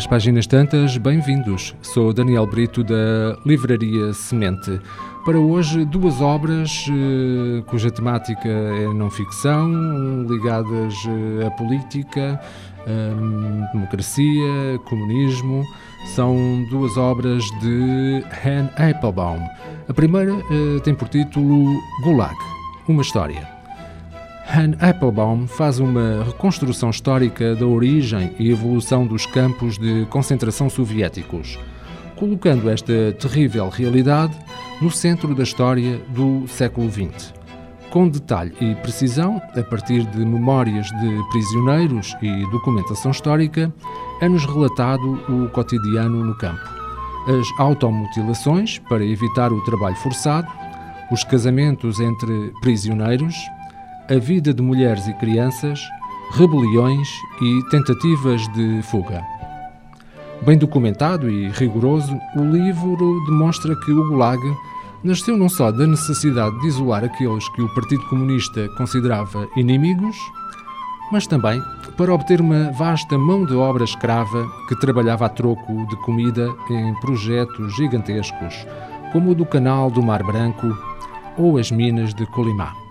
Olá, páginas tantas, bem-vindos. Sou Daniel Brito da Livraria Semente. Para hoje, duas obras eh, cuja temática é não ficção, ligadas eh, à política, eh, democracia, comunismo. São duas obras de Han Applebaum. A primeira tem por título Gulag, uma história. Han Applebaum faz uma reconstrução histórica da origem e evolução dos campos de concentração soviéticos, colocando esta terrível realidade no centro da história do século XX. Com detalhe e precisão, a partir de memórias de prisioneiros e documentação histórica, é-nos relatado o cotidiano no campo. As automutilações para evitar o trabalho forçado, os casamentos entre prisioneiros, a vida de mulheres e crianças, rebeliões e tentativas de fuga. Bem documentado e rigoroso, o livro demonstra que o Gulag nasceu não só da necessidade de isolar aqueles que o Partido Comunista considerava inimigos, mas também para obter uma vasta mão de obra escrava que trabalhava a troco de comida em projetos gigantescos, como o do Canal do Mar Branco ou as minas de Kolimá.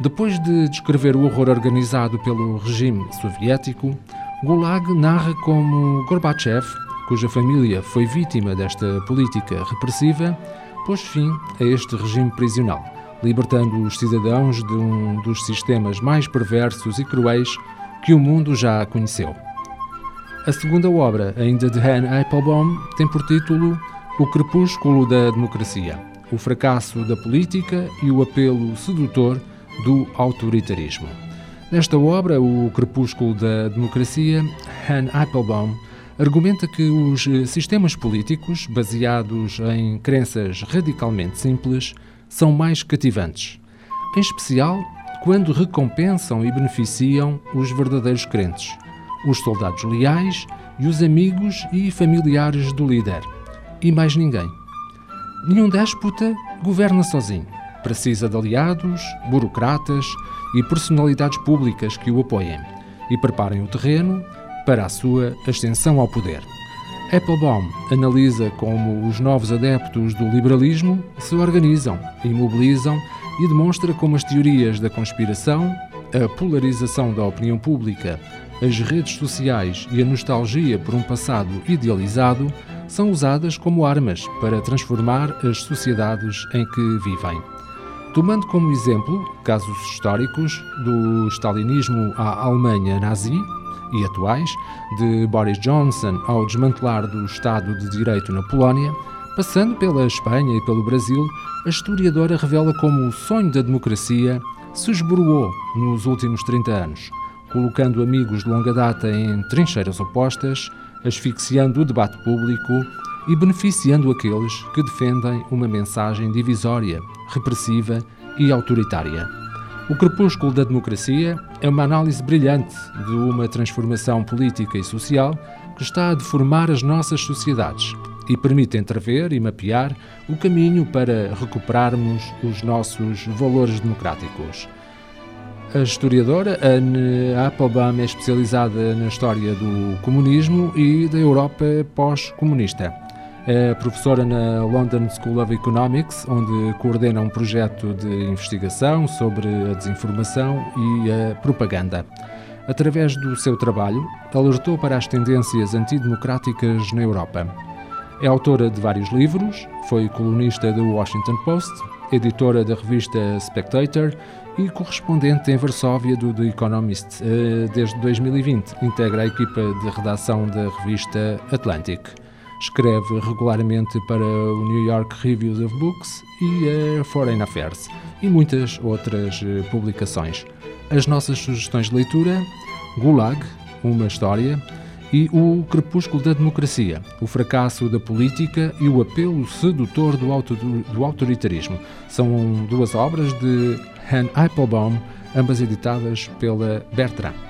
Depois de descrever o horror organizado pelo regime soviético, Gulag narra como Gorbachev, cuja família foi vítima desta política repressiva, pôs fim a este regime prisional, libertando os cidadãos de um dos sistemas mais perversos e cruéis que o mundo já conheceu. A segunda obra, ainda de Han Applebaum, tem por título O Crepúsculo da Democracia, o fracasso da política e o apelo sedutor do autoritarismo. Nesta obra, O Crepúsculo da Democracia, Han Applebaum argumenta que os sistemas políticos, baseados em crenças radicalmente simples, são mais cativantes, em especial quando recompensam e beneficiam os verdadeiros crentes, os soldados leais e os amigos e familiares do líder, e mais ninguém. Nenhum déspota governa sozinho. Precisa de aliados, burocratas e personalidades públicas que o apoiem e preparem o terreno para a sua ascensão ao poder. Applebaum analisa como os novos adeptos do liberalismo se organizam e mobilizam e demonstra como as teorias da conspiração, a polarização da opinião pública, as redes sociais e a nostalgia por um passado idealizado são usadas como armas para transformar as sociedades em que vivem. Tomando como exemplo casos históricos do stalinismo à Alemanha nazi e atuais, de Boris Johnson ao desmantelar do Estado de Direito na Polónia, passando pela Espanha e pelo Brasil, a historiadora revela como o sonho da democracia se esboroou nos últimos 30 anos, colocando amigos de longa data em trincheiras opostas, asfixiando o debate público e beneficiando aqueles que defendem uma mensagem divisória, repressiva e autoritária. O Crepúsculo da Democracia é uma análise brilhante de uma transformação política e social que está a deformar as nossas sociedades e permite entrever e mapear o caminho para recuperarmos os nossos valores democráticos. A historiadora Anne Applebaum é especializada na história do comunismo e da Europa pós-comunista. É professora na London School of Economics, onde coordena um projeto de investigação sobre a desinformação e a propaganda. Através do seu trabalho, alertou para as tendências antidemocráticas na Europa. É autora de vários livros, foi colunista do Washington Post, editora da revista Spectator e correspondente em Varsóvia do The Economist. Eh, desde 2020, integra a equipa de redação da revista Atlantic. Escreve regularmente para o New York Reviews of Books e a Foreign Affairs e muitas outras eh, publicações. As nossas sugestões de leitura: Gulag, uma história, e O Crepúsculo da Democracia, o fracasso da política e o apelo sedutor do, auto, do autoritarismo. São duas obras de Han Applebaum, ambas editadas pela Bertrand.